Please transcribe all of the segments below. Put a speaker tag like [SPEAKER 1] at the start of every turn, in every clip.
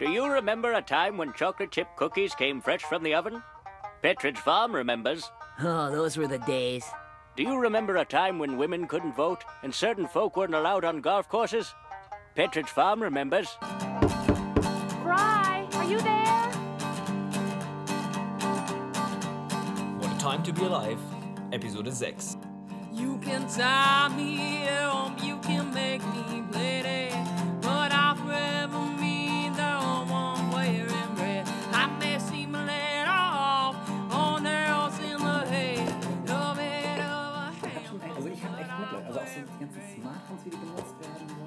[SPEAKER 1] Do you remember a time when chocolate chip cookies came fresh from the oven? Petridge Farm remembers.
[SPEAKER 2] Oh, those were the days.
[SPEAKER 1] Do you remember a time when women couldn't vote and certain folk weren't allowed on golf courses? Petridge Farm remembers.
[SPEAKER 3] Fry, are you there?
[SPEAKER 4] What a Time to Be Alive, Episode 6.
[SPEAKER 5] You can tie me
[SPEAKER 6] die ganzen Smartphones, wie die benutzt werden. So.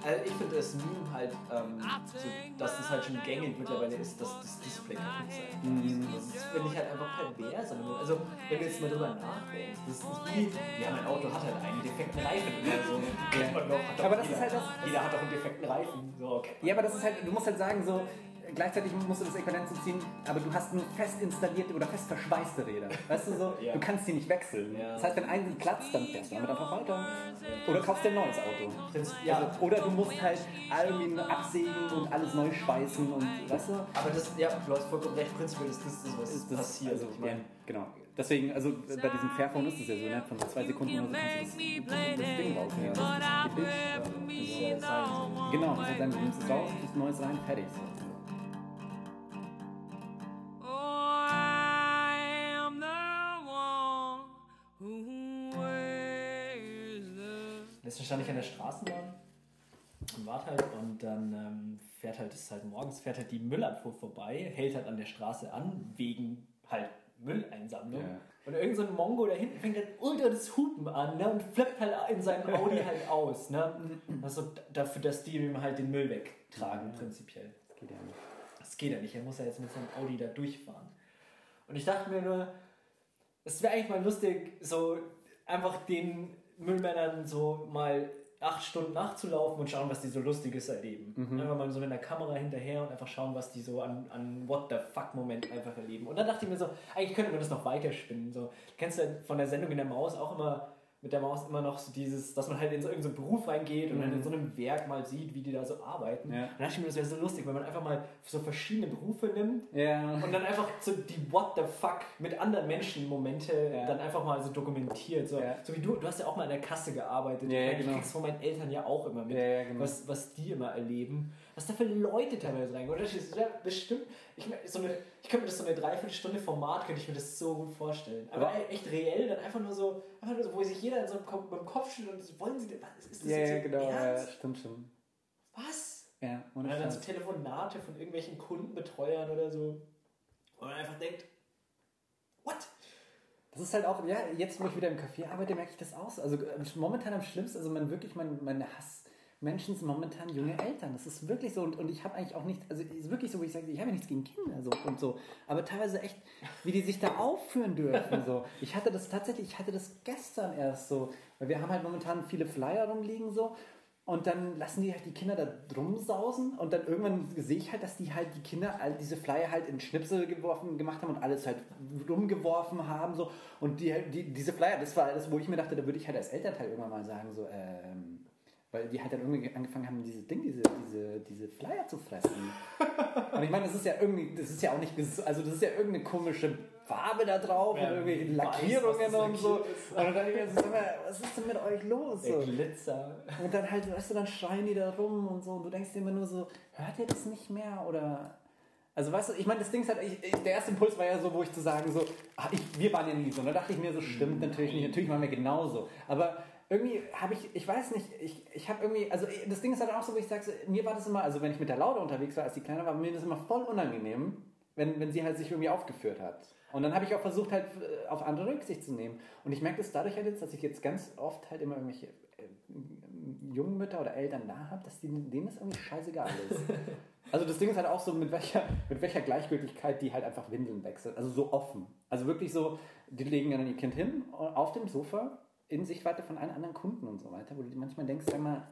[SPEAKER 7] Also ich finde das Meme halt, ähm, so, dass es halt schon gängig mittlerweile ist, dass das Display kaputt sein
[SPEAKER 6] Mhm.
[SPEAKER 7] Das finde ich halt einfach pervers. Also wenn du jetzt mal drüber nachdenkst, das ist wie, ja mein Auto hat halt einen defekten Reifen oder so. Kennt man doch, hat doch
[SPEAKER 6] Aber das
[SPEAKER 7] jeder,
[SPEAKER 6] ist halt das-
[SPEAKER 7] Jeder hat doch einen defekten Reifen. So, okay.
[SPEAKER 6] Ja, aber das ist halt, du musst halt sagen, so, gleichzeitig musst du das Äquivalent ziehen, aber du hast nur fest installierte oder fest verschweißte Räder. Weißt du so?
[SPEAKER 7] Ja.
[SPEAKER 6] Du kannst die nicht wechseln.
[SPEAKER 7] Ja.
[SPEAKER 6] Das heißt, wenn ein platzt, dann fährst du damit einfach weiter. Oder kaufst dir ein neues Auto.
[SPEAKER 7] Find's- ja.
[SPEAKER 6] Also, oder du musst halt irgendwie absägen und alles neu schweißen und, weißt du?
[SPEAKER 7] Aber das, ja, du hast vollkommen recht, prinzipiell ist das, das was
[SPEAKER 6] Ist das
[SPEAKER 7] passiert.
[SPEAKER 6] Also,
[SPEAKER 7] ich meine,
[SPEAKER 6] ja, genau. Deswegen, also bei diesem Fairphone ist es ja so, ne? von zwei Sekunden oder so kannst du das, das Ding raus. Ja, das Gedicht. Also, genau, das ist dann, du nimmst es raus, tust Neues rein, fertig. So.
[SPEAKER 7] Letztens stand ich an der Straßenbahn und warte halt und dann ähm, fährt halt, ist halt morgens, fährt halt die Müllabfuhr vorbei, hält halt an der Straße an, wegen halt Mülleinsammlung.
[SPEAKER 6] Ja.
[SPEAKER 7] Und irgend so ein Mongo da hinten fängt halt ultra das Hupen an ne, und flippt halt in seinem Audi halt aus. Ne? Also dafür, dass die ihm halt den Müll wegtragen, prinzipiell.
[SPEAKER 6] Das geht ja nicht.
[SPEAKER 7] Das geht ja nicht, er muss ja jetzt mit seinem Audi da durchfahren. Und ich dachte mir nur, es wäre eigentlich mal lustig, so einfach den Müllmännern so mal acht Stunden nachzulaufen und schauen, was die so Lustiges erleben. Einfach mal so mit der Kamera hinterher und einfach schauen, was die so an, an What the fuck-Moment einfach erleben. Und dann dachte ich mir so, eigentlich könnte man das noch weiterspinnen. So, kennst du von der Sendung in der Maus auch immer mit der Maus immer noch so dieses, dass man halt in so irgendeinen Beruf reingeht und dann in so einem Werk mal sieht, wie die da so arbeiten.
[SPEAKER 6] Ja.
[SPEAKER 7] Dann dachte ich mir, das wäre so lustig, wenn man einfach mal so verschiedene Berufe nimmt
[SPEAKER 6] Ja.
[SPEAKER 7] und dann einfach so die What the fuck mit anderen Menschen Momente
[SPEAKER 6] Ja.
[SPEAKER 7] dann einfach mal so dokumentiert. So, so wie du, du hast ja auch mal an der Kasse gearbeitet.
[SPEAKER 6] Ja, ja,
[SPEAKER 7] ich
[SPEAKER 6] genau.
[SPEAKER 7] krieg's von meinen Eltern ja auch immer mit,
[SPEAKER 6] genau.
[SPEAKER 7] was, was die immer erleben. Was da für Leute teilweise rein. Oder das ist ja bestimmt, ich, mein, so eine, ich könnte mir das so eine Dreiviertelstunde Format, könnte ich mir das so gut vorstellen. Aber
[SPEAKER 6] Aber-
[SPEAKER 7] echt reell, dann einfach nur so, einfach nur so, wo sich jeder in so einem Kopf, beim Kopf schüttelt und so, wollen sie denn, was ist das
[SPEAKER 6] Ja,
[SPEAKER 7] jetzt
[SPEAKER 6] ja, genau, ja, stimmt schon.
[SPEAKER 7] Was?
[SPEAKER 6] Ja,
[SPEAKER 7] Und
[SPEAKER 6] ohne
[SPEAKER 7] dann so. Telefonate von irgendwelchen Kundenbetreuern oder so. Wo man einfach denkt, what?
[SPEAKER 6] Das ist halt auch, ja, jetzt wo ich wieder im Café arbeite, merke ich das auch. Also äh, momentan am schlimmsten, also man wirklich, mein, meine Hassmenschen sind momentan junge Eltern. Das ist wirklich so und, und ich habe eigentlich auch nicht, also es ist wirklich so, wo ich sage, ich habe ja nichts gegen Kinder so, und so, aber teilweise echt, wie die sich da aufführen dürfen. So. Ich hatte das tatsächlich, ich hatte das gestern erst so, weil wir haben halt momentan viele Flyer rumliegen so und dann lassen die halt die Kinder da drum sausen und dann irgendwann sehe ich halt, dass die halt die Kinder all diese Flyer halt in Schnipsel geworfen, gemacht haben und alles halt rumgeworfen haben so und die, die diese Flyer, das war alles, wo ich mir dachte, da würde ich halt als Elternteil irgendwann mal sagen so, ähm, weil die halt dann irgendwie angefangen haben, dieses Ding, diese, diese, diese Flyer zu fressen. Und ich meine, das ist ja irgendwie, das ist ja auch nicht, also das ist ja irgendeine komische Farbe da drauf
[SPEAKER 7] Ja,
[SPEAKER 6] und irgendwelche
[SPEAKER 7] weiß,
[SPEAKER 6] Lackierungen
[SPEAKER 7] das
[SPEAKER 6] und so.
[SPEAKER 7] ist.
[SPEAKER 6] Und dann ich mir so, was ist denn mit euch los?
[SPEAKER 7] Der
[SPEAKER 6] So.
[SPEAKER 7] Glitzer.
[SPEAKER 6] Und dann halt, weißt du, dann schreien die da rum und so. Und du denkst dir immer nur so, hört ihr das nicht mehr? Oder. Also weißt du, ich meine, das Ding ist halt, ich, ich, der erste Impuls war ja so, wo ich zu sagen, so, ach, ich, wir waren ja nie so. Und da dachte ich mir so, stimmt natürlich nicht, natürlich waren wir genauso. Aber irgendwie habe ich, ich weiß nicht, ich, ich habe irgendwie, also das Ding ist halt auch so, wo ich sage, mir war das immer, also wenn ich mit der Lauda unterwegs war, als die Kleine war, mir das immer voll unangenehm, wenn, wenn sie halt sich irgendwie aufgeführt hat. Und dann habe ich auch versucht, halt äh, auf andere Rücksicht zu nehmen. Und ich merke das dadurch halt jetzt, dass ich jetzt ganz oft halt immer irgendwelche äh, jungen Mütter oder Eltern da habe, dass die, denen das irgendwie scheißegal ist. Also das Ding ist halt auch so, mit welcher, mit welcher Gleichgültigkeit die halt einfach Windeln wechseln. Also so offen. Also wirklich so, die legen dann ihr Kind hin auf dem Sofa in Sichtweite von allen anderen Kunden und so weiter, wo du manchmal denkst, sag mal,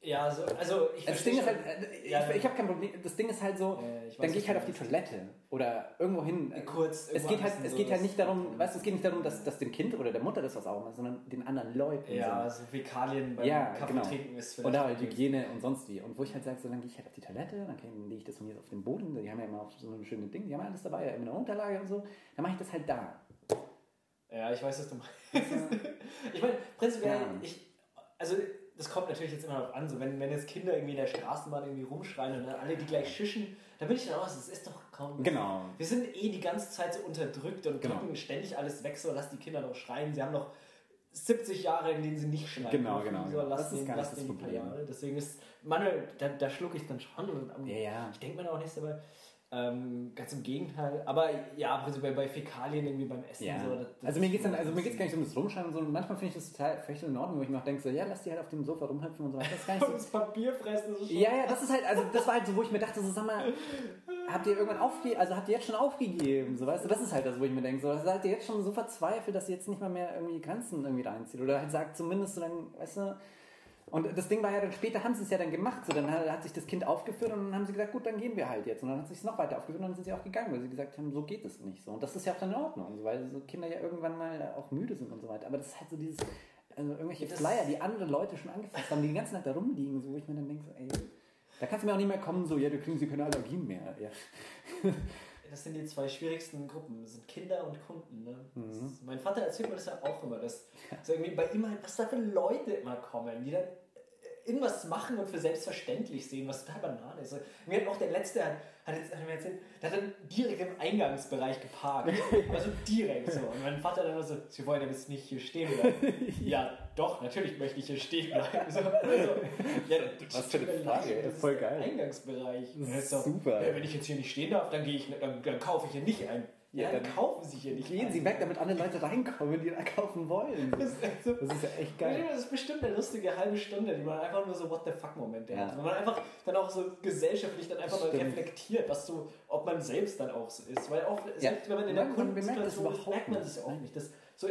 [SPEAKER 7] Ja, so, also ich
[SPEAKER 6] Das Ding ist halt, äh, ich,
[SPEAKER 7] Ja,
[SPEAKER 6] ich habe kein Problem. Das Ding ist halt so,
[SPEAKER 7] Ja, weiß,
[SPEAKER 6] dann gehe ich halt auf die. Toilette oder irgendwo hin.
[SPEAKER 7] Kurz
[SPEAKER 6] Es geht halt,
[SPEAKER 7] ein
[SPEAKER 6] es
[SPEAKER 7] bisschen
[SPEAKER 6] geht halt
[SPEAKER 7] so
[SPEAKER 6] nicht darum, weißt es geht nicht darum, dass, dass dem Kind oder der Mutter das was auch ist, sondern den anderen Leuten.
[SPEAKER 7] Ja,
[SPEAKER 6] so.
[SPEAKER 7] so Fäkalien beim
[SPEAKER 6] Ja,
[SPEAKER 7] Kaffee
[SPEAKER 6] genau.
[SPEAKER 7] trinken ist
[SPEAKER 6] Oder halt Hygiene und sonst wie. Und wo ich halt sage, so, dann gehe ich halt auf die Toilette, dann lege ich das von mir auf den Boden. Die haben ja immer auch so eine schöne Ding, die haben ja alles dabei, ja, immer eine Unterlage und so. Dann mache ich das halt da.
[SPEAKER 7] Ja, ich weiß, was du meinst. ich meine, prinzipiell,
[SPEAKER 6] Ja.
[SPEAKER 7] ich, also das kommt natürlich jetzt immer darauf an, so wenn, wenn jetzt Kinder irgendwie in der Straßenbahn irgendwie rumschreien und dann alle die gleich schischen, da bin ich dann auch, so, das ist doch kaum.
[SPEAKER 6] Genau.
[SPEAKER 7] Wir sind eh die ganze Zeit so unterdrückt und
[SPEAKER 6] Genau.
[SPEAKER 7] ständig alles weg, so lass die Kinder doch schreien. Sie haben noch 70 Jahre, in denen sie nicht schreien.
[SPEAKER 6] Genau, genau,
[SPEAKER 7] So, lass
[SPEAKER 6] Das ist
[SPEAKER 7] den,
[SPEAKER 6] gar nicht
[SPEAKER 7] lass
[SPEAKER 6] das
[SPEAKER 7] den
[SPEAKER 6] Problem.
[SPEAKER 7] Deswegen ist, Manuel, da, da schlucke ich dann schon und am-
[SPEAKER 6] Ja, ja.
[SPEAKER 7] ich denke mir da auch nichts dabei. Ähm, ganz im Gegenteil. Aber ja, prinzipiell bei Fäkalien irgendwie beim Essen.
[SPEAKER 6] Ja.
[SPEAKER 7] So, das, das
[SPEAKER 6] also mir dann,
[SPEAKER 7] schon
[SPEAKER 6] also mir
[SPEAKER 7] ein
[SPEAKER 6] geht's gar nicht um das Rumschreien und so. Und manchmal finde ich das total völlig in Ordnung, wo ich mir auch denke, so, ja, lass die halt auf dem Sofa rumhüpfen und so weiter. Das ist gar nicht so.
[SPEAKER 7] das Papier fressen. Schon
[SPEAKER 6] Ja, ja, das ist halt, also das war halt so, wo ich mir dachte, so sag mal, habt ihr irgendwann aufgegeben, also habt ihr jetzt schon aufgegeben, so weißt du, das ist halt das, wo ich mir denke, so seid ihr jetzt schon so verzweifelt, dass ihr jetzt nicht mal mehr irgendwie Grenzen irgendwie reinzieht oder halt sagt zumindest so dann, weißt du, und das Ding war ja dann später, haben sie es ja dann gemacht, so dann hat, hat sich das Kind aufgeführt und dann haben sie gesagt, gut, dann gehen wir halt jetzt und dann hat sich es noch weiter aufgeführt und dann sind sie auch gegangen, weil sie gesagt haben, so geht es nicht so und das ist ja auch dann in Ordnung, so, weil so Kinder ja irgendwann mal auch müde sind und so weiter, aber das ist halt so dieses, also irgendwelche
[SPEAKER 7] Das-
[SPEAKER 6] Flyer, die andere Leute schon angefasst haben, die den ganzen Tag da rumliegen, so, wo ich mir dann denke, so, ey, da kannst du mir auch nicht mehr kommen, so, ja, du kriegen sie keine Allergien mehr. Ja.
[SPEAKER 7] Das sind die zwei schwierigsten Gruppen, das sind Kinder und Kunden. Ne?
[SPEAKER 6] Mhm.
[SPEAKER 7] Ist, mein Vater erzählt mir das ja auch immer, dass so irgendwie bei ihm halt, was da für Leute immer kommen, die dann irgendwas machen und für selbstverständlich sehen, was total Banane ist. So, Mir hat auch der Letzte, hat, hat, jetzt, hat mir erzählt, der hat dann direkt im Eingangsbereich geparkt. Also direkt so. Und mein Vater dann so, Sie wollen ja jetzt nicht hier stehen bleiben. ja, doch, natürlich möchte ich hier stehen bleiben. So, also, ja,
[SPEAKER 6] Was für eine Frage,
[SPEAKER 7] das ist
[SPEAKER 6] voll geil.
[SPEAKER 7] Eingangsbereich. Und er
[SPEAKER 6] ist
[SPEAKER 7] so,
[SPEAKER 6] super.
[SPEAKER 7] Ja, wenn ich jetzt hier nicht stehen darf, dann, gehe ich, dann, dann kaufe ich hier nicht ein. Ja,
[SPEAKER 6] Ja,
[SPEAKER 7] dann, kaufen Sie hier nicht
[SPEAKER 6] Gehen
[SPEAKER 7] ein.
[SPEAKER 6] sie weg, damit andere Leute reinkommen, die da kaufen wollen.
[SPEAKER 7] Das ist, echt so,
[SPEAKER 6] Das ist ja echt geil.
[SPEAKER 7] das ist bestimmt eine lustige halbe Stunde, die man einfach nur so What the fuck Momente
[SPEAKER 6] Ja.
[SPEAKER 7] hat. Wenn man einfach dann auch so gesellschaftlich dann einfach mal
[SPEAKER 6] Stimmt.
[SPEAKER 7] reflektiert, was so, ob man selbst dann auch so ist. Weil auch
[SPEAKER 6] Ja.
[SPEAKER 7] selbst wenn man in der
[SPEAKER 6] Man- das
[SPEAKER 7] Kundensituation ist,
[SPEAKER 6] überhaupt
[SPEAKER 7] merkt man das ja auch nicht. Das, so,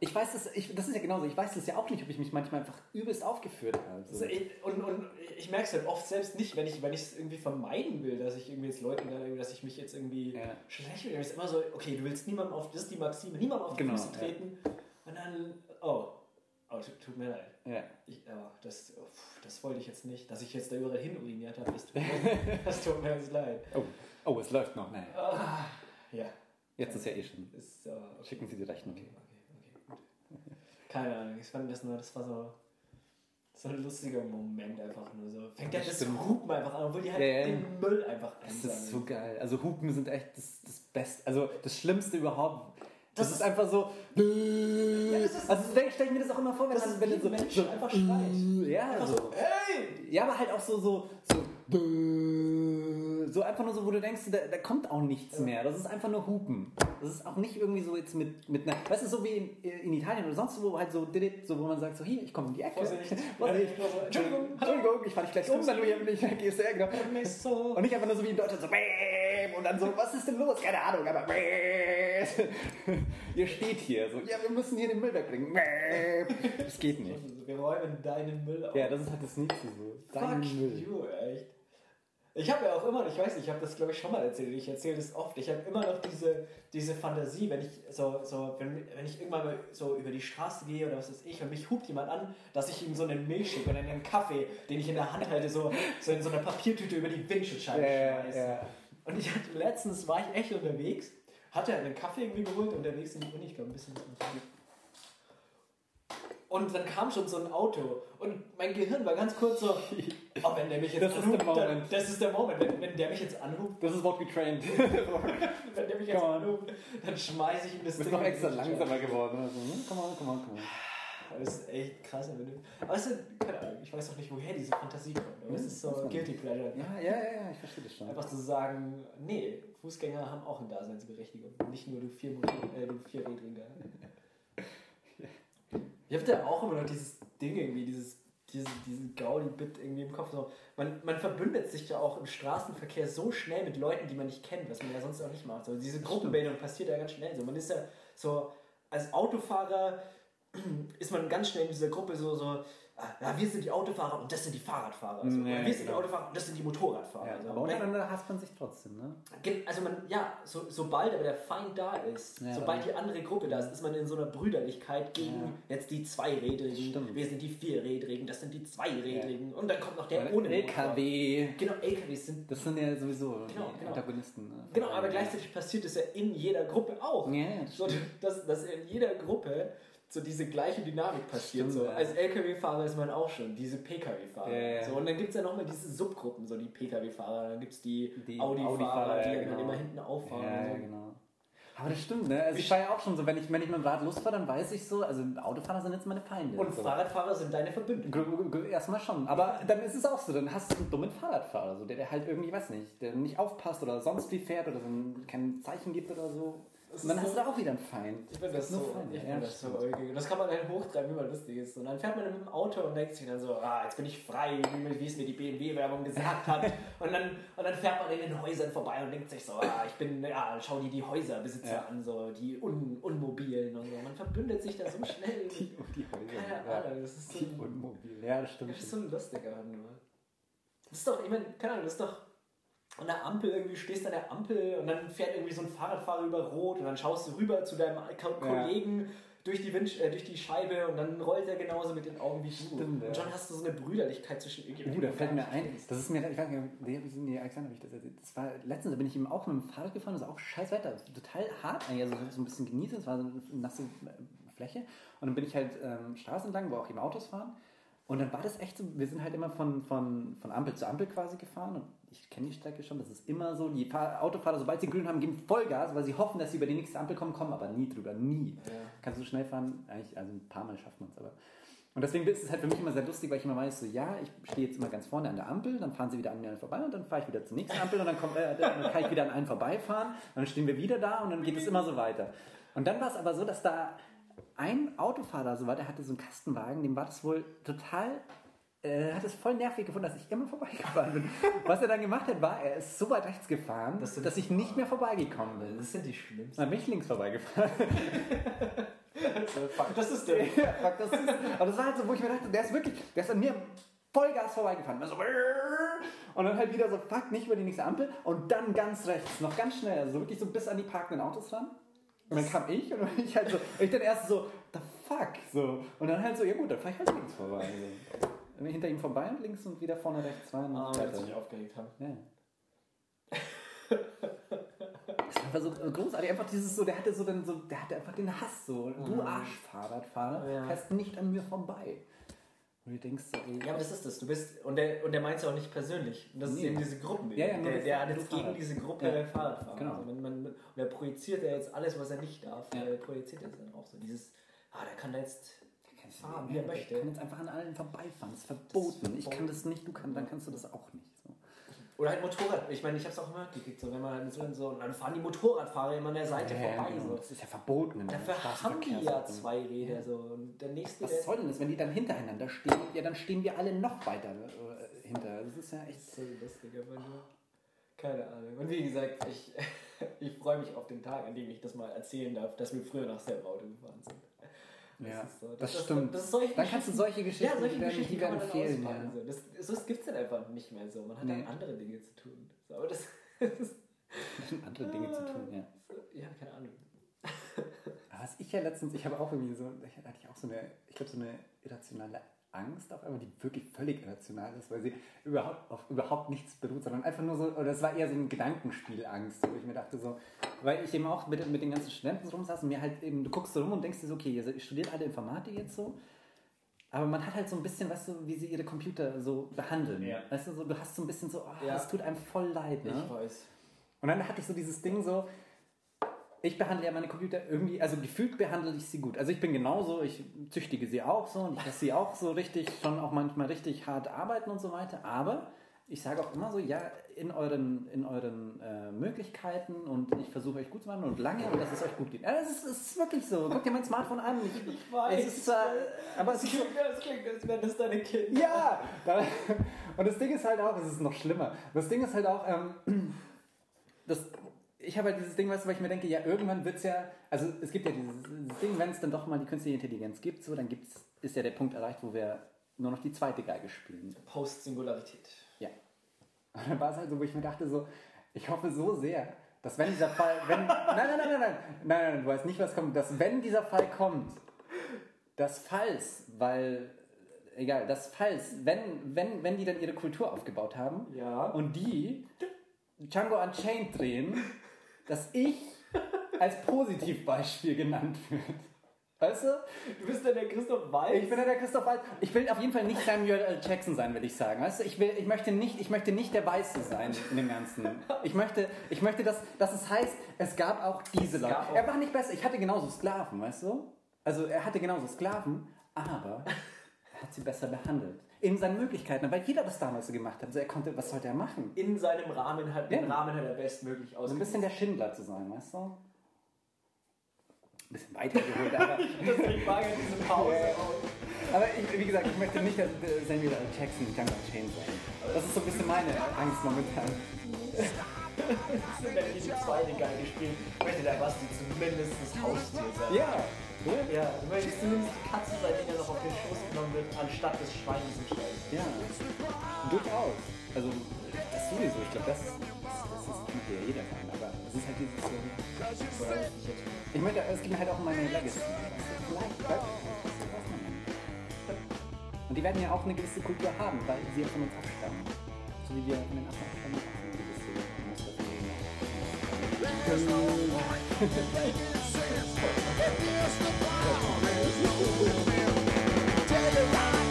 [SPEAKER 6] Ich weiß das, ich, das ist ja genauso, ich weiß das ja auch nicht, ob ich mich manchmal einfach übelst aufgeführt habe.
[SPEAKER 7] so,
[SPEAKER 6] So.
[SPEAKER 7] ich- und, und ich merke es halt oft selbst nicht, wenn ich es irgendwie vermeiden will, dass ich irgendwie jetzt Leuten dann dass ich mich jetzt irgendwie
[SPEAKER 6] Ja.
[SPEAKER 7] schlecht fühle. Es ist immer so, okay, du willst niemandem auf, das ist die Maxime, niemandem auf die
[SPEAKER 6] Genau,
[SPEAKER 7] Füße
[SPEAKER 6] ja.
[SPEAKER 7] treten. Und dann, oh, oh tut, tut mir leid.
[SPEAKER 6] Ja.
[SPEAKER 7] Ich, oh, das, oh, das wollte ich jetzt nicht, dass ich jetzt da überall hin uriniert habe. Das tut mir, das tut mir jetzt leid.
[SPEAKER 6] Oh, oh, es läuft noch. Nein.
[SPEAKER 7] Ah, ja,
[SPEAKER 6] Jetzt ist ja eh schon.
[SPEAKER 7] ist, uh, okay,
[SPEAKER 6] Schicken Sie die Rechnung.
[SPEAKER 7] okay. Keine Ahnung, ich fand das nur, das war so, so ein lustiger Moment einfach nur so. Fängt ja
[SPEAKER 6] Das.
[SPEAKER 7] Hupen einfach an, obwohl die halt
[SPEAKER 6] Ja, ja.
[SPEAKER 7] den Müll einfach
[SPEAKER 6] Das ist so
[SPEAKER 7] einsammeln.
[SPEAKER 6] geil. Also Hupen sind echt das, das Beste, also das Schlimmste überhaupt. Das,
[SPEAKER 7] Das
[SPEAKER 6] ist einfach so.
[SPEAKER 7] das ist-
[SPEAKER 6] also ich mir das auch immer vor, wenn
[SPEAKER 7] Das
[SPEAKER 6] dann, wenn du so,
[SPEAKER 7] ein Mensch
[SPEAKER 6] so
[SPEAKER 7] einfach schreit.
[SPEAKER 6] Ja,
[SPEAKER 7] Einfach
[SPEAKER 6] so.
[SPEAKER 7] so, hey!
[SPEAKER 6] Ja, aber halt auch so, so, so, so einfach nur so, wo du denkst, da, da kommt auch nichts mehr. Das ist einfach nur Hupen. Das ist auch nicht irgendwie so jetzt mit, mit einer, weißt du, so wie in, in Italien oder sonst wo halt so, so wo man sagt, so hier, ich komme um die Ecke.
[SPEAKER 7] Vorsicht.
[SPEAKER 6] Vorsicht.
[SPEAKER 7] Entschuldigung.
[SPEAKER 6] Entschuldigung, ich fahr dich gleich um, wenn du hier nicht weggehst. Ja, genau. Und nicht einfach nur so wie in Deutschland so und dann so, was ist denn los? Keine Ahnung, aber ihr steht hier so, ja, wir müssen hier den Müll wegbringen. Das geht nicht.
[SPEAKER 7] Wir räumen deinen Müll auf.
[SPEAKER 6] Ja, das ist halt das Nächste so. Dein
[SPEAKER 7] Fuck
[SPEAKER 6] Müll.
[SPEAKER 7] you, echt. Ich habe ja auch immer, ich weiß nicht, ich habe das glaube ich schon mal erzählt, ich erzähle das oft, ich habe immer noch diese, diese Fantasie, wenn ich so, so wenn, wenn ich irgendwann mal so über die Straße gehe oder was weiß ich und mich hupt jemand an, dass ich ihm so einen Milchshake oder einen Kaffee, den ich in der Hand halte, so, so in so einer Papiertüte über die Windschutzscheibe
[SPEAKER 6] Ja,
[SPEAKER 7] schmeiße.
[SPEAKER 6] ja.
[SPEAKER 7] Und ich hatte, letztens war ich echt unterwegs, hatte einen Kaffee irgendwie geholt, unterwegs in die Uni, ich glaube ein bisschen was und dann kam schon so ein Auto und mein Gehirn war ganz kurz so, oh, wenn der mich jetzt
[SPEAKER 6] Das ist
[SPEAKER 7] dann,
[SPEAKER 6] Moment.
[SPEAKER 7] das ist der Moment, wenn, wenn der mich jetzt anhubt,
[SPEAKER 6] Das ist what we trained. Du
[SPEAKER 7] wenn der mich jetzt anhupt, dann schmeiße ich ihm das
[SPEAKER 6] bist
[SPEAKER 7] Ding
[SPEAKER 6] noch
[SPEAKER 7] in die
[SPEAKER 6] extra langsamer geworden. Also, komm on, komm on, komm on.
[SPEAKER 7] Das ist echt krass. du- Aber es ist, keine Ahnung, ich weiß auch nicht, woher diese Fantasie kommt. Aber es ist so Guilty Pleasure.
[SPEAKER 6] Ja, ja, ja, ich verstehe das schon.
[SPEAKER 7] Einfach zu sagen, nee, Fußgänger haben auch eine Daseinsberechtigung. Nicht nur du vier, äh, du Vierrädriger. Ich habe da auch immer noch dieses Ding irgendwie, dieses, dieses, diesen Gaudi-Bit irgendwie im Kopf. So. Man, man verbündet sich ja auch im Straßenverkehr so schnell mit Leuten, die man nicht kennt, was man ja sonst auch nicht macht. So, diese Gruppenbildung passiert ja ganz schnell. So. Man ist ja so, als Autofahrer ist man ganz schnell in dieser Gruppe so, so ja, wir sind die Autofahrer und das sind die Fahrradfahrer. Also,
[SPEAKER 6] Ja,
[SPEAKER 7] wir sind die
[SPEAKER 6] genau.
[SPEAKER 7] Autofahrer und das sind die Motorradfahrer.
[SPEAKER 6] Ja,
[SPEAKER 7] also,
[SPEAKER 6] aber untereinander hasst man sich trotzdem, ne?
[SPEAKER 7] Also man, ja, so, sobald aber der Feind da ist,
[SPEAKER 6] Ja,
[SPEAKER 7] sobald die andere Gruppe da ist, ist man in so einer Brüderlichkeit gegen jetzt die Zweirädrigen,
[SPEAKER 6] Stimmt.
[SPEAKER 7] wir sind die Vierrädrigen, das sind die Zweirädrigen und dann kommt noch der
[SPEAKER 6] Oder
[SPEAKER 7] ohne Motor.
[SPEAKER 6] LKW.
[SPEAKER 7] Genau, LKWs sind...
[SPEAKER 6] Das sind ja sowieso
[SPEAKER 7] Genau,
[SPEAKER 6] die
[SPEAKER 7] genau.
[SPEAKER 6] Antagonisten. Ne?
[SPEAKER 7] Genau, aber gleichzeitig passiert es ja in jeder Gruppe auch.
[SPEAKER 6] Ja, ja, das
[SPEAKER 7] so, dass, dass in jeder Gruppe so diese gleiche Dynamik passiert.
[SPEAKER 6] Stimmt,
[SPEAKER 7] so.
[SPEAKER 6] ja.
[SPEAKER 7] Als LKW-Fahrer ist man auch schon, diese PKW-Fahrer.
[SPEAKER 6] Ja, ja.
[SPEAKER 7] So, und dann gibt es ja nochmal diese Subgruppen, so die PKW-Fahrer, dann gibt es die,
[SPEAKER 6] Die
[SPEAKER 7] Audi-Fahrer,
[SPEAKER 6] Audi-Fahrer,
[SPEAKER 7] die dann
[SPEAKER 6] genau.
[SPEAKER 7] immer hinten auffahren.
[SPEAKER 6] Ja,
[SPEAKER 7] so.
[SPEAKER 6] genau. Aber das stimmt, ne? Also ich war ja auch schon so, wenn ich, wenn ich mit dem Rad losfahre, dann weiß ich so, also Autofahrer sind jetzt meine Feinde.
[SPEAKER 7] Und
[SPEAKER 6] so.
[SPEAKER 7] Fahrradfahrer sind deine Verbündeten.
[SPEAKER 6] Erstmal schon. Aber dann ist es auch so, dann hast du einen dummen Fahrradfahrer, so, der, der halt irgendwie, weiß nicht, der nicht aufpasst oder sonst wie fährt oder so ein, kein Zeichen gibt oder so. Und dann hast du auch wieder einen Feind.
[SPEAKER 7] Ich finde das,
[SPEAKER 6] nur
[SPEAKER 7] so,
[SPEAKER 6] Feinde.
[SPEAKER 7] ich
[SPEAKER 6] Ja,
[SPEAKER 7] find das so das kann man halt hochtreiben, wie man lustig ist. Und dann fährt man mit dem Auto und denkt sich dann so, ah, jetzt bin ich frei, wie, es mir die BMW-Werbung gesagt hat. und, dann, und dann fährt man in den Häusern vorbei und denkt sich so, ah, ich bin, ja, schau dir die Häuserbesitzer
[SPEAKER 6] Ja.
[SPEAKER 7] an, so die Un Unmobilen und so. Man verbündet sich da so schnell.
[SPEAKER 6] Die, die Häuser.
[SPEAKER 7] Keine
[SPEAKER 6] ja.
[SPEAKER 7] Ahnung, das ist so,
[SPEAKER 6] Die Unmobil. Ja, das stimmt.
[SPEAKER 7] das ist so lustig einfach nur. Das ist doch, ich meine, keine Ahnung, das ist doch an der Ampel irgendwie, stehst an der Ampel und dann fährt irgendwie so ein Fahrradfahrer über Rot und dann schaust du rüber zu deinem Ko
[SPEAKER 6] Ja.
[SPEAKER 7] Kollegen durch die, Wind, äh, durch die Scheibe und dann rollt er genauso mit den Augen wie du.
[SPEAKER 6] Stimmt,
[SPEAKER 7] und schon hast du so eine Brüderlichkeit zwischen
[SPEAKER 6] Uh,
[SPEAKER 7] irgendjemandem.
[SPEAKER 6] da
[SPEAKER 7] den du
[SPEAKER 6] fällt mir ein, das ist mir, ich weiß nicht, nee, nee, Alexander, ich das erzählt. Das war letztens, da bin ich eben auch mit dem Fahrrad gefahren, das ist auch scheiß Wetter, total hart eigentlich, also so ein bisschen genießen, es war so eine nasse äh, Fläche und dann bin ich halt ähm, Straßen entlang, wo auch eben Autos fahren und dann war das echt so, wir sind halt immer von, von, von Ampel zu Ampel quasi gefahren und ich kenne die Strecke schon, das ist immer so, die Fahr Autofahrer, sobald sie grün haben, geben Vollgas, weil sie hoffen, dass sie über die nächste Ampel kommen, kommen aber nie drüber, nie.
[SPEAKER 7] Ja.
[SPEAKER 6] Kannst du so schnell fahren, eigentlich, also ein paar Mal schafft man es aber. Und deswegen ist es halt für mich immer sehr lustig, weil ich immer weiß, so ja, ich stehe jetzt immer ganz vorne an der Ampel, dann fahren sie wieder an mir vorbei und dann fahre ich wieder zur nächsten Ampel und dann, kommt, äh, dann kann ich wieder an einen vorbeifahren und dann stehen wir wieder da und dann geht es immer so weiter. Und dann war es aber so, dass da ein Autofahrer so war, der hatte so einen Kastenwagen, dem war das wohl total, äh, hat es voll nervig gefunden, dass ich immer vorbeigefahren bin. Was er dann gemacht hat, war, er ist so weit rechts gefahren,
[SPEAKER 7] Das
[SPEAKER 6] dass ich nicht mehr vorbeigekommen bin.
[SPEAKER 7] Das sind die schlimmsten.
[SPEAKER 6] Dann bin ich links vorbeigefahren.
[SPEAKER 7] Das ist der.
[SPEAKER 6] Fuck, das ist, aber das war halt so, wo ich mir dachte, der ist wirklich, der ist an mir Vollgas vorbeigefahren. Also, und dann halt wieder so, fuck, nicht über die nächste Ampel. Und dann ganz rechts, noch ganz schnell, also wirklich so bis an die parkenden Autos ran. Und dann kam ich und ich halt so, ich dann erst so, the fuck, so. Und dann halt so, ja gut, dann fahr ich halt links vorbei. So. Hinter ihm vorbei und links und wieder vorne rechts rein. Und
[SPEAKER 7] Ah,
[SPEAKER 6] so
[SPEAKER 7] als
[SPEAKER 6] weiter.
[SPEAKER 7] ich aufgeregt habe.
[SPEAKER 6] Ja. Das war einfach so großartig. Einfach dieses so, der hatte so dann so, der hatte einfach den Hass so. Du Arschfahrradfahrer,
[SPEAKER 7] Mhm. Ja.
[SPEAKER 6] fährst nicht an mir vorbei. Und du denkst so, ey,
[SPEAKER 7] Ja, aber das ist das. Du bist, und der, und der meint es ja auch nicht persönlich. Und das ist
[SPEAKER 6] Nee.
[SPEAKER 7] eben diese Gruppen.
[SPEAKER 6] Ja, ja,
[SPEAKER 7] der,
[SPEAKER 6] das-
[SPEAKER 7] der hat jetzt gegen diese Gruppe
[SPEAKER 6] Ja.
[SPEAKER 7] Fahrradfahrer.
[SPEAKER 6] Genau.
[SPEAKER 7] Also man, man, und er projiziert ja jetzt alles, was er nicht darf.
[SPEAKER 6] Ja.
[SPEAKER 7] Er projiziert jetzt dann auch so. Dieses, ah, der kann da jetzt fahren, er
[SPEAKER 6] ich kann jetzt einfach an allen vorbeifahren. Das ist verboten. ich kann das nicht, du kannst, dann kannst du das auch nicht. So.
[SPEAKER 7] Oder halt Motorrad. Ich meine, ich habe es auch immer gekriegt. So, wenn man halt so, so, dann fahren die Motorradfahrer immer an der Seite vorbei.
[SPEAKER 6] genau.
[SPEAKER 7] So.
[SPEAKER 6] Das ist ja verboten. der
[SPEAKER 7] Dafür haben die ja zwei Räder. So. Und der nächste,
[SPEAKER 6] Was soll denn das, wenn die dann hintereinander stehen? Ja, dann stehen wir alle noch weiter äh, hinter. Das ist ja echt.
[SPEAKER 7] so lustig, aber nur. Keine Ahnung. Und wie gesagt, ich, ich freue mich auf den Tag, an dem ich das mal erzählen darf, dass wir früher noch selber Auto gefahren sind.
[SPEAKER 6] Ja,
[SPEAKER 7] so.
[SPEAKER 6] das,
[SPEAKER 7] Das-
[SPEAKER 6] stimmt.
[SPEAKER 7] das solche
[SPEAKER 6] dann kannst du solche Geschichten,
[SPEAKER 7] Ja, solche Geschichten
[SPEAKER 6] die werden fehlen. Ja.
[SPEAKER 7] So. Das, das gibt es dann einfach nicht mehr so. Man hat
[SPEAKER 6] Nee.
[SPEAKER 7] dann andere Dinge zu tun. So, aber das, das
[SPEAKER 6] andere Dinge zu tun, ja.
[SPEAKER 7] ja, keine Ahnung.
[SPEAKER 6] Aber was ich ja letztens, ich habe auch irgendwie so, hatte ich auch so eine, ich glaube so eine irrationale Angst auf einmal, die wirklich völlig irrational ist, weil sie überhaupt auf überhaupt nichts beruht, sondern einfach nur so, oder es war eher so ein Gedankenspielangst, wo ich mir dachte so, weil ich eben auch mit, mit den ganzen Studenten rumsaß und mir halt eben, du guckst so rum und denkst dir so, okay, ihr studiert alle Informatik jetzt so, aber man hat halt so ein bisschen, weißt du, wie sie ihre Computer so behandeln.
[SPEAKER 7] Ja.
[SPEAKER 6] Weißt du, so, du hast so ein bisschen so, oh,
[SPEAKER 7] Ja.
[SPEAKER 6] das tut einem voll leid. Ne?
[SPEAKER 7] Ich weiß.
[SPEAKER 6] Und dann hatte ich so dieses Ding so, ich behandle ja meine Computer irgendwie, also gefühlt behandle ich sie gut. Also ich bin genauso, ich züchtige sie auch so und ich lasse sie auch so richtig, schon auch manchmal richtig hart arbeiten und so weiter. Aber ich sage auch immer so, ja, in euren, in euren äh, Möglichkeiten und ich versuche euch gut zu machen und lange und dass es euch gut geht. Ja, das ist, das ist wirklich so. Guck dir mein Smartphone an. Ich,
[SPEAKER 7] Ich weiß.
[SPEAKER 6] Es ist zwar, aber es ist
[SPEAKER 7] klingt, das klingt, als wären das deine Kinder.
[SPEAKER 6] ja! Und das Ding ist halt auch, es ist noch schlimmer. Das Ding ist halt auch, ähm, das, ich habe halt dieses Ding, weißt du, weil ich mir denke, ja, irgendwann wird es ja, also es gibt ja dieses, Ding, wenn es dann doch mal die künstliche Intelligenz gibt, so, dann gibt's, ist ja der Punkt erreicht, wo wir nur noch die zweite Geige spielen.
[SPEAKER 7] Post-Singularität.
[SPEAKER 6] Ja. Und dann war es halt so, wo ich mir dachte, so, ich hoffe so sehr, dass wenn dieser Fall, wenn, nein, nein, nein, nein, nein, nein, nein, du weißt nicht, was kommt, dass wenn dieser Fall kommt, das falls, weil, egal, das falls, wenn, wenn, wenn die dann ihre Kultur aufgebaut haben
[SPEAKER 7] Ja.
[SPEAKER 6] und die Django Unchained drehen, dass ich als Positivbeispiel genannt wird. Weißt du?
[SPEAKER 7] Du bist ja der Christoph Weiß.
[SPEAKER 6] Ich bin ja der Christoph Waltz. Ich will auf jeden Fall nicht Samuel L. Jackson sein, will ich sagen. Weißt du, ich, will, ich, möchte nicht, ich möchte nicht der Weiße sein in dem Ganzen. Ich möchte, ich möchte dass, dass es heißt, es gab auch diese Leute.
[SPEAKER 7] auch-
[SPEAKER 6] Er war nicht besser. Ich hatte genauso Sklaven, weißt du? Also er hatte genauso Sklaven, aber er hat sie besser behandelt. In seinen Möglichkeiten, weil jeder das damals so gemacht hat. Also er konnte, was sollte er machen?
[SPEAKER 7] in seinem Rahmen hat, den
[SPEAKER 6] Ja.
[SPEAKER 7] Rahmen hat er bestmöglich
[SPEAKER 6] So ein bisschen der Schindler zu sein, weißt du? Ein bisschen weiter geholt, aber...
[SPEAKER 7] Deswegen war ja diese Pause.
[SPEAKER 6] Aber ich, wie gesagt, ich möchte nicht, dass Samuel L. Jackson Django Chain sein. Das ist so ein bisschen meine Angst momentan.
[SPEAKER 7] Wenn er die zweite Geige spielt, möchte der Basti zumindest das Haustier sein.
[SPEAKER 6] Ja, ja,
[SPEAKER 7] Ja, du möchtest zumindest die Katze sein, die dann noch auf den Schoß genommen wird, anstatt des Schweines im Stall.
[SPEAKER 6] ja. Durchaus. Also, das sowieso. Ich glaube, das, das, das ist, könnte ja jeder sein. Aber es ist halt dieses. So, ich möchte, es mir halt auch um meine Legacy. Vielleicht bleibt. Und die werden ja auch eine gewisse Kultur haben, weil sie ja von uns abstammen. So wie wir von den Affen abstammen, auch eine gewisse Muster von denen. eben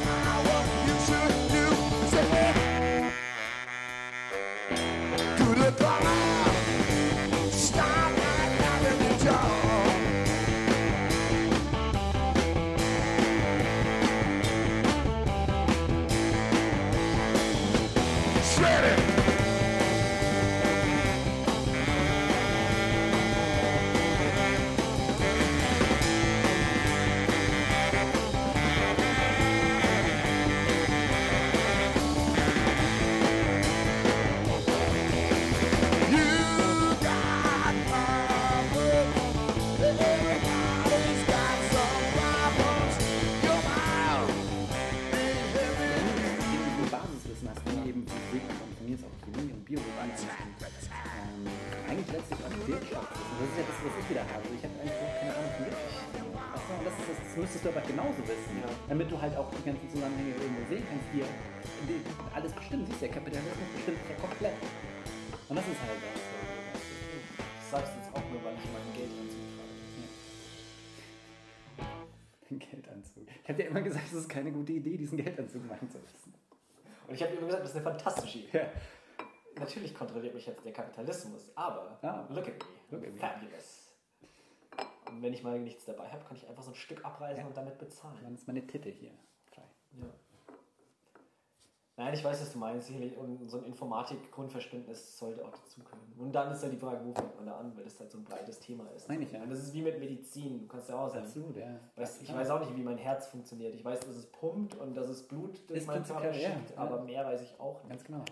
[SPEAKER 6] Und ich habe immer gesagt,
[SPEAKER 7] das ist eine fantastische Idee.
[SPEAKER 6] Ja.
[SPEAKER 7] Natürlich kontrolliert mich jetzt der Kapitalismus, aber
[SPEAKER 6] Ah.
[SPEAKER 7] look at me.
[SPEAKER 6] Look at me.
[SPEAKER 7] Fabulous. Und wenn ich mal nichts dabei habe, kann ich einfach so ein Stück abreißen
[SPEAKER 6] Ja.
[SPEAKER 7] und damit bezahlen.
[SPEAKER 6] Dann ist meine Titte hier frei.
[SPEAKER 7] Ja. Nein, ich weiß, was du meinst. sicherlich. Und so ein Informatik-Grundverständnis sollte auch dazugehören. Und dann ist halt die Frage, wo fängt man da an, weil das halt so ein breites Thema ist.
[SPEAKER 6] Meine ich, ja.
[SPEAKER 7] Und das ist wie mit Medizin. Du kannst ja auch sagen,
[SPEAKER 6] Absolut, ja.
[SPEAKER 7] weißt, ich weiß auch nicht, wie mein Herz funktioniert. Ich weiß, dass es pumpt und dass es Blut durch
[SPEAKER 6] Ist
[SPEAKER 7] meinen Körper
[SPEAKER 6] ja,
[SPEAKER 7] schickt,
[SPEAKER 6] ja.
[SPEAKER 7] aber mehr weiß ich auch nicht.
[SPEAKER 6] Ganz genau.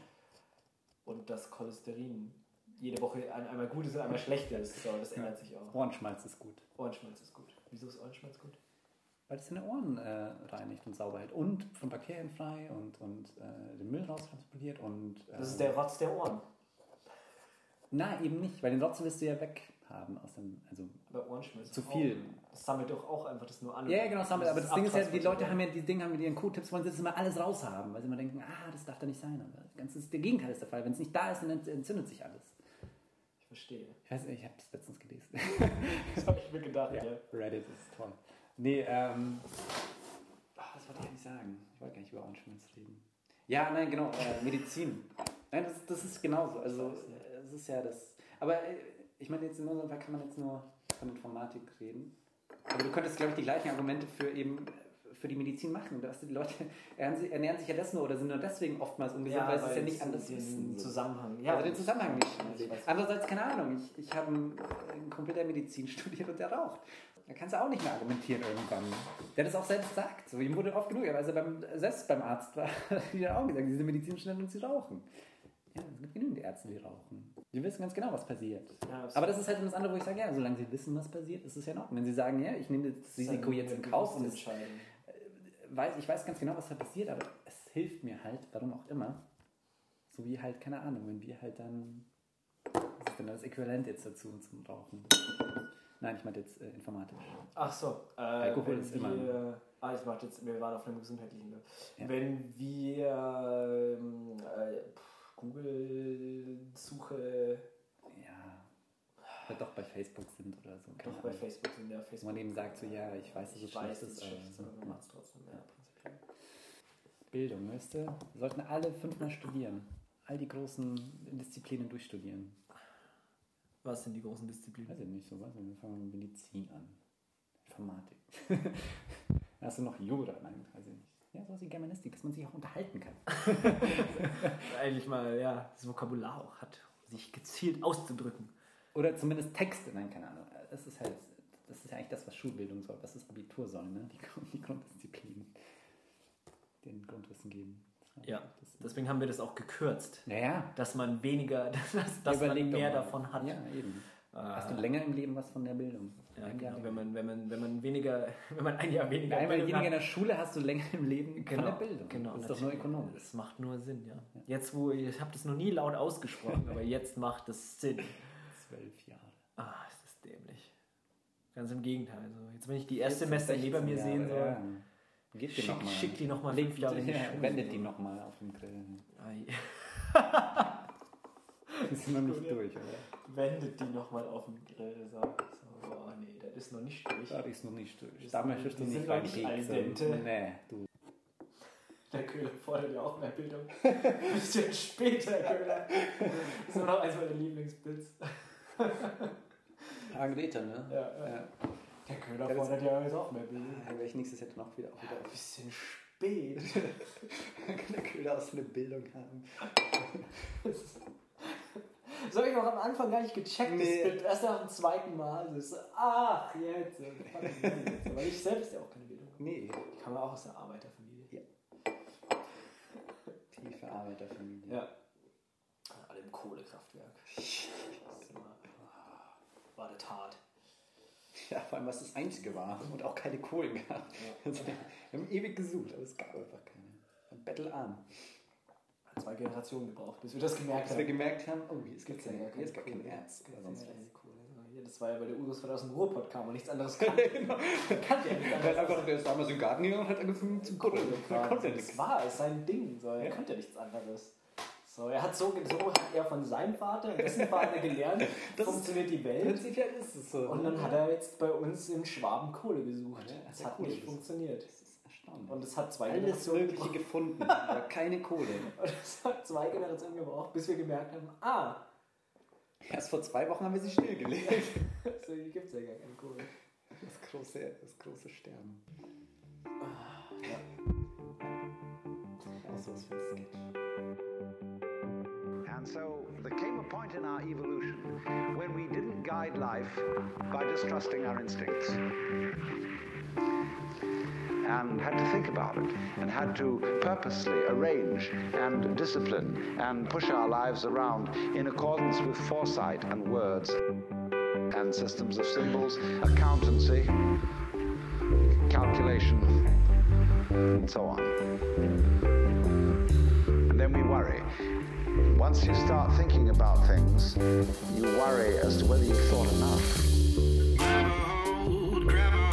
[SPEAKER 7] Und dass Cholesterin jede Woche ein- einmal gut ist und einmal schlecht ist. So, das ändert sich auch.
[SPEAKER 6] Ohrenschmalz ist gut.
[SPEAKER 7] Ohrenschmalz ist gut. Wieso ist Ohrenschmalz gut?
[SPEAKER 6] Weil es deine Ohren äh, reinigt und sauber hält. Und von Bakterien frei und, und äh, den Müll raustransportiert. Und, äh,
[SPEAKER 7] Das ist der Rotz der Ohren.
[SPEAKER 6] Na, eben nicht, weil den Rotz willst du ja weghaben aus dem. Also,
[SPEAKER 7] Aber Ohrenschmalz
[SPEAKER 6] Zu viel.
[SPEAKER 7] Auch, das sammelt doch auch einfach das nur an.
[SPEAKER 6] ja, ja, genau, sammelt. Aber das Ding ist ja, die Leute haben ja, die Dinge haben mit ihren Q-Tips, wollen sie das immer alles raushaben, weil sie immer denken, ah, das darf da nicht sein. Aber das Ganze ist, der Gegenteil ist der Fall. Wenn es nicht da ist, dann ent- entzündet sich alles.
[SPEAKER 7] Ich verstehe.
[SPEAKER 6] Ich weiß nicht, ich habe das letztens gelesen.
[SPEAKER 7] Das habe ich mir gedacht, ja.
[SPEAKER 6] Reddit ist toll. Nee, ähm. ach, was wollte ich eigentlich sagen? Ich wollte gar nicht über Ohrenschmalz reden. Ja, nein, genau, äh, Medizin. Nein, das, das ist genauso. Also, äh, es ist ja das. Aber äh, ich meine, jetzt in unserem Fall kann man jetzt nur von Informatik reden. Aber du könntest, glaube ich, die gleichen Argumente für eben für die Medizin machen. Dass die Leute ernähren sich, ja das nur oder sind nur deswegen oftmals ungesund, weil sie es ja nicht anders wissen.
[SPEAKER 7] Zusammenhang.
[SPEAKER 6] Ja, also den Zusammenhang nicht.
[SPEAKER 7] Ich weiß.
[SPEAKER 6] Andererseits, keine Ahnung, ich, ich habe einen, einen Kumpel, der Medizin studiert und der raucht. Da kannst du auch nicht mehr argumentieren irgendwann. Der das auch selbst sagt. So, ihm wurde oft genug, als er beim, selbst beim Arzt war, hat er auch gesagt, sie sind Medizinstudenten und sie rauchen. Ja, es gibt genügend Ärzte, die rauchen. Die wissen ganz genau, was passiert.
[SPEAKER 7] Ja.
[SPEAKER 6] Aber das ist halt das andere, wo ich sage, ja, solange sie wissen, was passiert, ist es ja noch. Wenn sie sagen, ja, ich nehme das Risiko jetzt in Kauf und es
[SPEAKER 7] entscheiden.
[SPEAKER 6] weiß, ich weiß ganz genau, was da passiert, aber es hilft mir halt, warum auch immer. So wie halt, keine Ahnung, wenn wir halt dann. Was ist denn das Äquivalent jetzt dazu zum Rauchen? Nein, ich meinte jetzt äh, informatisch.
[SPEAKER 7] Ach so. Äh,
[SPEAKER 6] Alkohol ist immer-
[SPEAKER 7] Wir, ah, ich warte jetzt, wir waren auf einem gesundheitlichen. Ne?
[SPEAKER 6] Ja.
[SPEAKER 7] Wenn wir ähm, äh, Google-Suche
[SPEAKER 6] Ja. Oder doch bei Facebook sind oder so. keine
[SPEAKER 7] doch bei. Facebook sind, ja, Facebook.
[SPEAKER 6] man eben sagt, so, ja, ich weiß, es
[SPEAKER 7] ich weiß,
[SPEAKER 6] schlecht
[SPEAKER 7] dass
[SPEAKER 6] ist,
[SPEAKER 7] es schlecht aber man macht es trotzdem. Ja, prinzipiell.
[SPEAKER 6] Bildung, weißt du? Wir sollten alle fünfmal studieren. All die großen Disziplinen durchstudieren.
[SPEAKER 7] Was sind die großen Disziplinen?
[SPEAKER 6] Weiß ich nicht, so was. Wir fangen mit Medizin an. Informatik. Hast du noch Jura? Nein, weiß ich nicht. Ja, sowas wie Germanistik, dass man sich auch unterhalten kann.
[SPEAKER 7] Eigentlich mal, ja, das Vokabular auch hat, sich gezielt auszudrücken.
[SPEAKER 6] Oder zumindest Texte, nein, keine Ahnung. Das ist halt, das ist ja eigentlich das, was Schulbildung soll, was das Abitur soll, ne? Die, die Grunddisziplinen. Den Grundwissen geben.
[SPEAKER 7] Ja, deswegen haben wir das auch gekürzt.
[SPEAKER 6] ja, ja.
[SPEAKER 7] Dass man weniger, dass, dass man mehr davon hat.
[SPEAKER 6] Ja, eben.
[SPEAKER 7] Ah.
[SPEAKER 6] Hast du länger im Leben was von der Bildung?
[SPEAKER 7] Ja,
[SPEAKER 6] Jahr
[SPEAKER 7] genau. Wenn man, wenn, man, wenn man weniger, wenn man ein Jahr weniger
[SPEAKER 6] Einmal weniger in
[SPEAKER 7] hat,
[SPEAKER 6] der Schule hast du länger im Leben
[SPEAKER 7] genau,
[SPEAKER 6] von der Bildung.
[SPEAKER 7] Genau,
[SPEAKER 6] das ist doch nur ökonomisch.
[SPEAKER 7] Das macht nur Sinn, ja. Jetzt, wo ich, ich habe das noch nie laut ausgesprochen, aber jetzt macht es Sinn.
[SPEAKER 6] Zwölf Jahre.
[SPEAKER 7] Ah, ist das dämlich. Ganz im Gegenteil. Also jetzt, wenn ich die Erstsemester neben mir
[SPEAKER 6] 16
[SPEAKER 7] sehen soll,
[SPEAKER 6] Jahre, Ja. Die
[SPEAKER 7] schick,
[SPEAKER 6] noch mal.
[SPEAKER 7] schick die nochmal fünf Jahre in die
[SPEAKER 6] ja,
[SPEAKER 7] Schule.
[SPEAKER 6] wendet die nochmal auf dem Grill. Sind noch nicht durch, oder?
[SPEAKER 7] Wendet die nochmal auf den Grill. So, so, oh nee, das ist noch nicht durch.
[SPEAKER 6] Da ist noch nicht durch.
[SPEAKER 7] Die
[SPEAKER 6] Da
[SPEAKER 7] sind-
[SPEAKER 6] möchtest du nicht
[SPEAKER 7] noch al dente.
[SPEAKER 6] Nee, du.
[SPEAKER 7] Der Köhler fordert ja auch mehr Bildung. Ein bisschen später, Köhler. Das ist immer noch eins meiner Lieblingsbits.
[SPEAKER 6] Agneta, ne?
[SPEAKER 7] Ja, ja. Der Köhler
[SPEAKER 6] Ja,
[SPEAKER 7] fordert ja jetzt auch mehr Bildung.
[SPEAKER 6] Ja, weil ich nächstes Jahr noch wieder, auch wieder
[SPEAKER 7] Ein bisschen spät.
[SPEAKER 6] Kann der Köhler aus eine Bildung haben.
[SPEAKER 7] Das habe ich auch am Anfang gar nicht gecheckt,
[SPEAKER 6] Nee.
[SPEAKER 7] Erst nach dem zweiten Mal. Das ist so, ach, jetzt. Weil ich selbst ja auch keine Bildung habe.
[SPEAKER 6] Nee,
[SPEAKER 7] Ich komme auch aus der Arbeiterfamilie.
[SPEAKER 6] tiefe Arbeiterfamilie.
[SPEAKER 7] Ja. Alle im Kohlekraftwerk. Das ist immer, war das hart.
[SPEAKER 6] Ja, vor allem, was das Einzige war und auch keine Kohlen gab. Also, wir haben ewig gesucht, aber es gab einfach keine. Ein Bettelarm.
[SPEAKER 7] Hat zwei Generationen gebraucht, bis wir das gemerkt
[SPEAKER 6] Bis wir
[SPEAKER 7] haben.
[SPEAKER 6] gemerkt haben, oh, hier ist gar
[SPEAKER 7] Gibt's ja
[SPEAKER 6] kein,
[SPEAKER 7] gar
[SPEAKER 6] kein. Erz. Oder
[SPEAKER 7] ja
[SPEAKER 6] sonst was.
[SPEAKER 7] Kohle. Ja, das war ja bei der Urus, weil aus dem Ruhrpott kam und nichts anderes kannte.
[SPEAKER 6] Genau.
[SPEAKER 7] kannte ja
[SPEAKER 6] Er einfach, der ist damals im Garten gegangen und hat angefangen zu buddeln.
[SPEAKER 7] Das war es, sein Ding. So. Er
[SPEAKER 6] Ja.
[SPEAKER 7] konnte nichts anderes. So, er hat so, so hat er von seinem Vater und dessen Vater gelernt,
[SPEAKER 6] Das
[SPEAKER 7] funktioniert die Welt.
[SPEAKER 6] Prinzipiell ist es so.
[SPEAKER 7] Und dann hat er jetzt bei uns in Schwaben Kohle gesucht.
[SPEAKER 6] Ja, hat
[SPEAKER 7] das
[SPEAKER 6] er
[SPEAKER 7] hat nicht funktioniert.
[SPEAKER 6] Das ist erstaunlich.
[SPEAKER 7] Und es hat zwei
[SPEAKER 6] Alles
[SPEAKER 7] Generationen
[SPEAKER 6] Mögliche
[SPEAKER 7] gebraucht.
[SPEAKER 6] gefunden, aber keine Kohle.
[SPEAKER 7] Und es hat zwei Generationen gebraucht, bis wir gemerkt haben, ah,
[SPEAKER 6] Erst vor zwei Wochen haben wir sie stillgelegt.
[SPEAKER 7] so hier gibt es ja gar keine Kohle.
[SPEAKER 6] Das große, das große Sterben. Auch sowas für ein Sketch.
[SPEAKER 3] And so there came a point in our evolution when we didn't guide life by distrusting our instincts and had to think about it and had to purposely arrange and discipline and push our lives around in accordance with foresight and words and systems of symbols, accountancy, calculation, and so on. And then we worry. Once you start thinking about things, you worry as to whether you've thought enough.
[SPEAKER 8] Grab a